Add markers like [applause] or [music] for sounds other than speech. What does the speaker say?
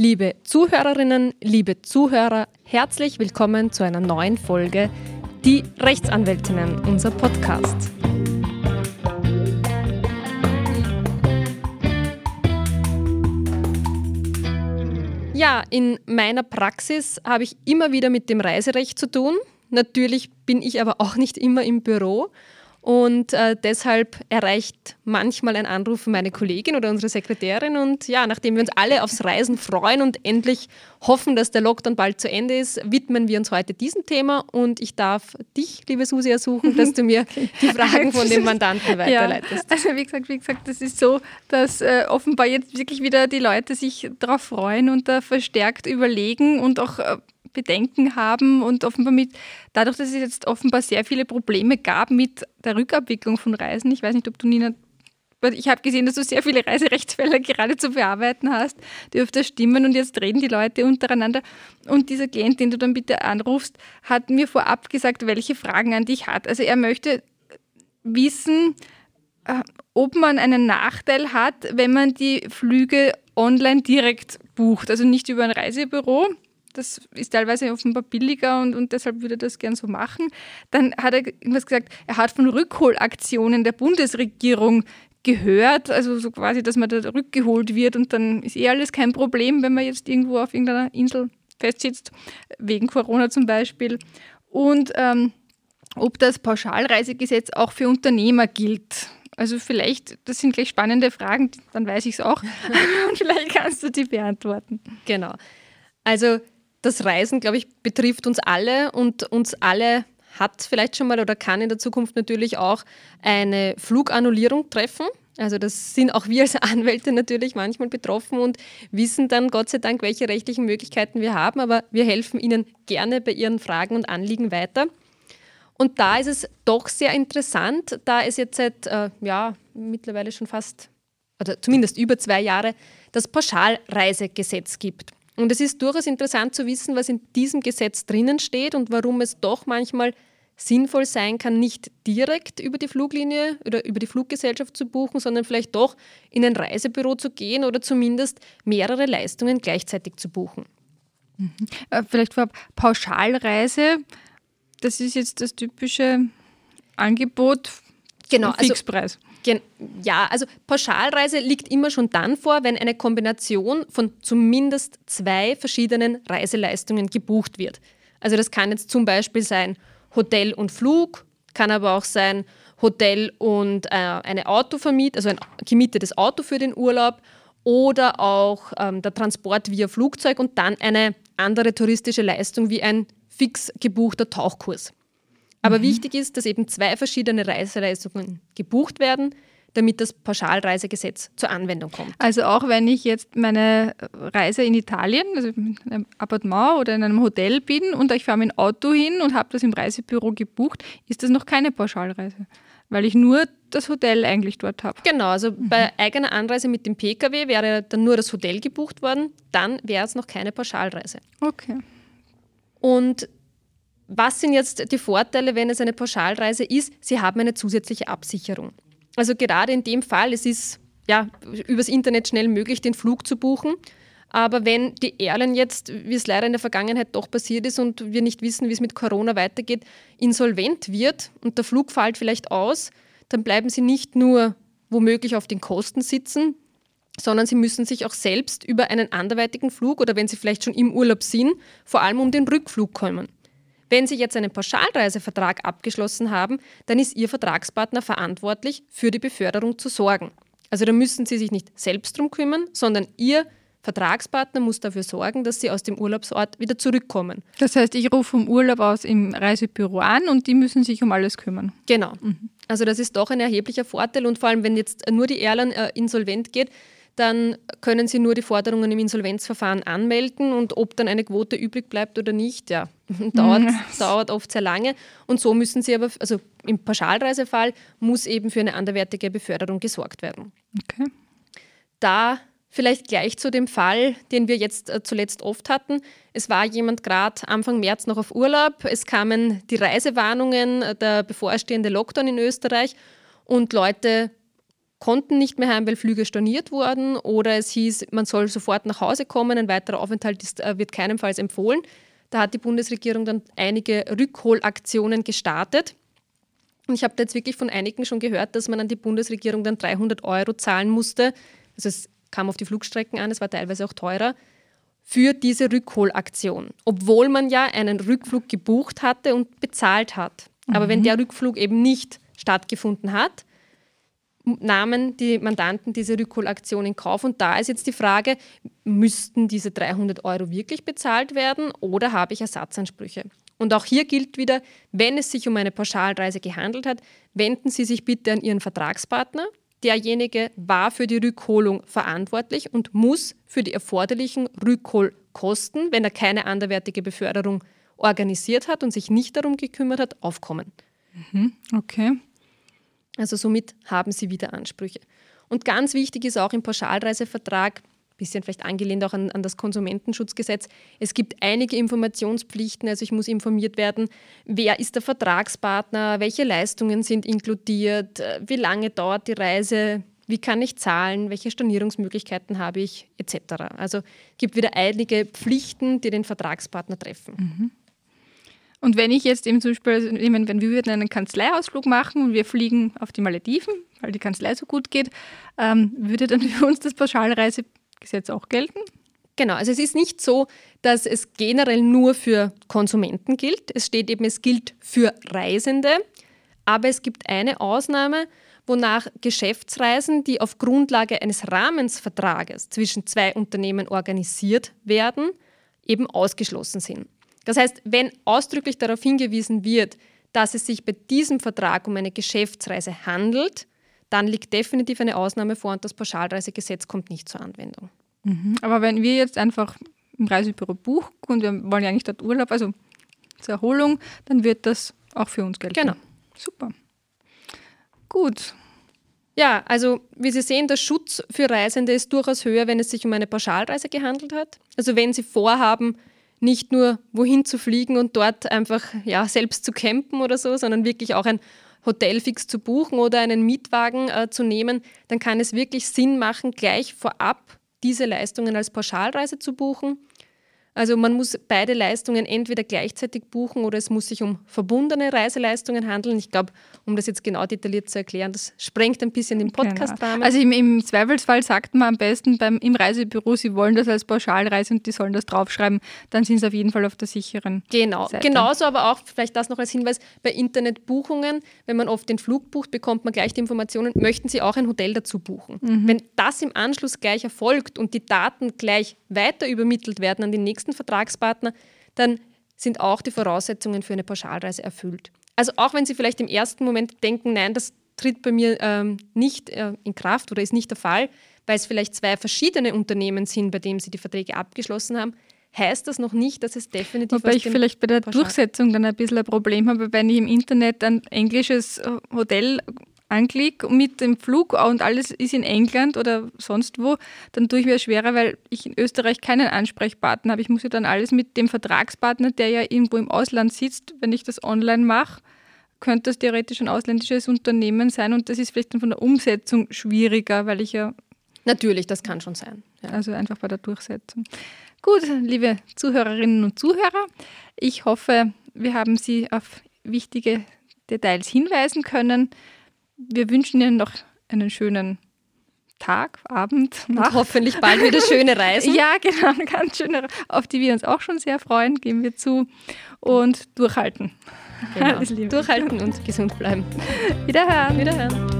Liebe Zuhörerinnen, liebe Zuhörer, herzlich willkommen zu einer neuen Folge Die Rechtsanwältinnen, unser Podcast. Ja, in meiner Praxis habe ich immer wieder mit dem Reiserecht zu tun. Natürlich bin ich aber auch nicht immer im Büro und äh, deshalb erreicht manchmal ein Anruf meine Kollegin oder unsere Sekretärin. Und ja, nachdem wir uns alle aufs Reisen freuen und endlich hoffen, dass der Lockdown bald zu Ende ist, widmen wir uns heute diesem Thema. Und ich darf dich, liebe Susi, ersuchen, dass du mir [laughs] die Fragen von den [laughs] Mandanten weiterleitest. Ja, also wie gesagt, wie gesagt, das ist so, dass äh, offenbar jetzt wirklich wieder die Leute sich darauf freuen und da verstärkt überlegen und auch äh, Bedenken haben und offenbar mit, dadurch, dass es jetzt offenbar sehr viele Probleme gab mit der Rückabwicklung von Reisen, ich weiß nicht, ob du Nina ich habe gesehen, dass du sehr viele Reiserechtsfälle [laughs] gerade zu bearbeiten hast, die öfter stimmen und jetzt reden die Leute untereinander. Und dieser Klient, den du dann bitte anrufst, hat mir vorab gesagt, welche Fragen an dich hat. Also er möchte wissen, äh, ob man einen Nachteil hat, wenn man die Flüge online direkt bucht, also nicht über ein Reisebüro, das ist teilweise offenbar billiger und, und deshalb würde er das gern so machen. Dann hat er irgendwas gesagt, er hat von Rückholaktionen der Bundesregierung gehört, also so quasi, dass man da rückgeholt wird und dann ist eh alles kein Problem, wenn man jetzt irgendwo auf irgendeiner Insel festsitzt, wegen Corona zum Beispiel. Und ähm, ob das Pauschalreisegesetz auch für Unternehmer gilt. Also vielleicht, das sind gleich spannende Fragen, dann weiß ich es auch. [laughs] und vielleicht kannst du die beantworten. Genau. Also das Reisen, glaube ich, betrifft uns alle und uns alle hat vielleicht schon mal oder kann in der Zukunft natürlich auch eine Flugannullierung treffen. Also das sind auch wir als Anwälte natürlich manchmal betroffen und wissen dann Gott sei Dank, welche rechtlichen Möglichkeiten wir haben, aber wir helfen Ihnen gerne bei Ihren Fragen und Anliegen weiter. Und da ist es doch sehr interessant, da es jetzt seit äh, ja, mittlerweile schon fast, oder zumindest über zwei Jahre, das Pauschalreisegesetz gibt. Und es ist durchaus interessant zu wissen, was in diesem Gesetz drinnen steht und warum es doch manchmal sinnvoll sein kann, nicht direkt über die Fluglinie oder über die Fluggesellschaft zu buchen, sondern vielleicht doch in ein Reisebüro zu gehen oder zumindest mehrere Leistungen gleichzeitig zu buchen. Mhm. Äh, vielleicht vorab Pauschalreise, das ist jetzt das typische Angebot. Genau, also Fixpreis. Also ja, also Pauschalreise liegt immer schon dann vor, wenn eine Kombination von zumindest zwei verschiedenen Reiseleistungen gebucht wird. Also das kann jetzt zum Beispiel sein Hotel und Flug, kann aber auch sein Hotel und äh, eine Autovermiet, also ein gemietetes Auto für den Urlaub oder auch ähm, der Transport via Flugzeug und dann eine andere touristische Leistung wie ein fix gebuchter Tauchkurs. Aber mhm. wichtig ist, dass eben zwei verschiedene Reiseleistungen gebucht werden, damit das Pauschalreisegesetz zur Anwendung kommt. Also auch wenn ich jetzt meine Reise in Italien, also in einem Appartement oder in einem Hotel bin und ich fahre mit dem Auto hin und habe das im Reisebüro gebucht, ist das noch keine Pauschalreise, weil ich nur das Hotel eigentlich dort habe. Genau, also mhm. bei eigener Anreise mit dem Pkw wäre dann nur das Hotel gebucht worden, dann wäre es noch keine Pauschalreise. Okay. Und was sind jetzt die Vorteile, wenn es eine Pauschalreise ist? Sie haben eine zusätzliche Absicherung. Also gerade in dem Fall, es ist ja übers Internet schnell möglich, den Flug zu buchen. Aber wenn die Airline jetzt, wie es leider in der Vergangenheit doch passiert ist und wir nicht wissen, wie es mit Corona weitergeht, insolvent wird und der Flug fällt vielleicht aus, dann bleiben sie nicht nur womöglich auf den Kosten sitzen, sondern sie müssen sich auch selbst über einen anderweitigen Flug oder wenn sie vielleicht schon im Urlaub sind, vor allem um den Rückflug kommen. Wenn Sie jetzt einen Pauschalreisevertrag abgeschlossen haben, dann ist Ihr Vertragspartner verantwortlich, für die Beförderung zu sorgen. Also da müssen Sie sich nicht selbst drum kümmern, sondern Ihr Vertragspartner muss dafür sorgen, dass Sie aus dem Urlaubsort wieder zurückkommen. Das heißt, ich rufe vom Urlaub aus im Reisebüro an und die müssen sich um alles kümmern. Genau. Mhm. Also das ist doch ein erheblicher Vorteil und vor allem, wenn jetzt nur die Airline äh, insolvent geht, dann können Sie nur die Forderungen im Insolvenzverfahren anmelden und ob dann eine Quote übrig bleibt oder nicht, ja, [laughs] dauert, mhm. dauert oft sehr lange. Und so müssen Sie aber, also im Pauschalreisefall muss eben für eine anderwertige Beförderung gesorgt werden. Okay. Da vielleicht gleich zu dem Fall, den wir jetzt äh, zuletzt oft hatten. Es war jemand gerade Anfang März noch auf Urlaub. Es kamen die Reisewarnungen, äh, der bevorstehende Lockdown in Österreich und Leute konnten nicht mehr heim, weil Flüge storniert wurden oder es hieß, man soll sofort nach Hause kommen, ein weiterer Aufenthalt ist, äh, wird keinemfalls empfohlen. Da hat die Bundesregierung dann einige Rückholaktionen gestartet. Und ich habe da jetzt wirklich von einigen schon gehört, dass man an die Bundesregierung dann 300 Euro zahlen musste. Also es kam auf die Flugstrecken an, es war teilweise auch teurer, für diese Rückholaktion. Obwohl man ja einen Rückflug gebucht hatte und bezahlt hat. Aber mhm. wenn der Rückflug eben nicht stattgefunden hat, nahmen die Mandanten diese Rückholaktion in Kauf. Und da ist jetzt die Frage, müssten diese 300 Euro wirklich bezahlt werden oder habe ich Ersatzansprüche? Und auch hier gilt wieder, wenn es sich um eine Pauschalreise gehandelt hat, wenden Sie sich bitte an Ihren Vertragspartner. Derjenige war für die Rückholung verantwortlich und muss für die erforderlichen Rückholkosten, wenn er keine anderwertige Beförderung organisiert hat und sich nicht darum gekümmert hat, aufkommen. Mhm, okay. Also somit haben sie wieder Ansprüche. Und ganz wichtig ist auch im Pauschalreisevertrag, bisschen vielleicht angelehnt auch an, an, das Konsumentenschutzgesetz. Es gibt einige Informationspflichten, also ich muss informiert werden, wer ist der Vertragspartner, welche Leistungen sind inkludiert, wie lange dauert die Reise, wie kann ich zahlen, welche Stornierungsmöglichkeiten habe ich, etc. Also es gibt wieder einige Pflichten, die den Vertragspartner treffen. Mhm. Und wenn ich jetzt eben zum Beispiel, also wenn wir würden einen Kanzleiausflug machen und wir fliegen auf die Malediven, weil die Kanzlei so gut geht, ähm, würde dann [laughs] für uns das Pauschalreisegesetz auch gelten? Genau, also es ist nicht so, dass es generell nur für Konsumenten gilt. Es steht eben, es gilt für Reisende, aber es gibt eine Ausnahme, wonach Geschäftsreisen, die auf Grundlage eines Rahmensvertrages zwischen zwei Unternehmen organisiert werden, eben ausgeschlossen sind. Das heißt, wenn ausdrücklich darauf hingewiesen wird, dass es sich bei diesem Vertrag um eine Geschäftsreise handelt, dann liegt definitiv eine Ausnahme vor und das Pauschalreisegesetz kommt nicht zur Anwendung. Mhm. Aber wenn wir jetzt einfach im Reisebüro buchen und wir wollen ja eigentlich dort Urlaub, also zur Erholung, dann wird das auch für uns gelten. Genau. Super. Gut. Ja, also wie Sie sehen, der Schutz für Reisende ist durchaus höher, wenn es sich um eine Pauschalreise gehandelt hat. Also wenn Sie vorhaben, nicht nur wohin zu fliegen und dort einfach ja, selbst zu campen oder so, sondern wirklich auch ein Hotel fix zu buchen oder einen Mietwagen äh, zu nehmen, dann kann es wirklich Sinn machen, gleich vorab diese Leistungen als Pauschalreise zu buchen also man muss beide Leistungen entweder gleichzeitig buchen oder es muss sich um verbundene Reiseleistungen handeln. Ich glaube, um das jetzt genau detailliert zu erklären, das sprengt ein bisschen den genau. Podcast-Rahmen. Genau. Also im, im, Zweifelsfall sagt man am besten beim, im Reisebüro, sie wollen das als Pauschalreise und die sollen das draufschreiben. Dann sind sie auf jeden Fall auf der sicheren genau. Seite. Genauso aber auch, vielleicht das noch als Hinweis, bei Internetbuchungen, wenn man oft den Flug bucht, bekommt man gleich die Informationen, möchten Sie auch ein Hotel dazu buchen. Mhm. Wenn das im Anschluss gleich erfolgt und die Daten gleich weiter übermittelt werden an den nächsten nächsten Vertragspartner, dann sind auch die Voraussetzungen für eine Pauschalreise erfüllt. Also auch wenn Sie vielleicht im ersten Moment denken, nein, das tritt bei mir ähm, nicht äh, in Kraft oder ist nicht der Fall, weil es vielleicht zwei verschiedene Unternehmen sind, bei denen Sie die Verträge abgeschlossen haben, heißt das noch nicht, dass es definitiv. Wobei ich vielleicht bei der Durchsetzung dann ein bisschen ein Problem habe, wenn ich im Internet ein englisches äh, Hotel anklicke mit dem Flug und alles ist in England oder sonst wo, dann tue ich mir schwerer, weil ich in Österreich keinen Ansprechpartner habe. Ich muss ja dann alles mit dem Vertragspartner, der ja irgendwo im Ausland sitzt, wenn ich das online mache, könnte das theoretisch ein ausländisches Unternehmen sein und das ist vielleicht dann von der Umsetzung schwieriger, weil ich ja. Natürlich, das kann schon sein. Ja. Also einfach bei der Durchsetzung. Gut, liebe Zuhörerinnen und Zuhörer, ich hoffe, wir haben Sie auf wichtige Details hinweisen können wir wünschen Ihnen noch einen schönen Tag, Abend, Nacht. Und hoffentlich bald wieder schöne Reisen. [laughs] ja, genau, ganz schöne, auf die wir uns auch schon sehr freuen, geben wir zu. Und durchhalten. Genau. [laughs] Durchhalten und gesund bleiben. Wiederhören. Wiederhören.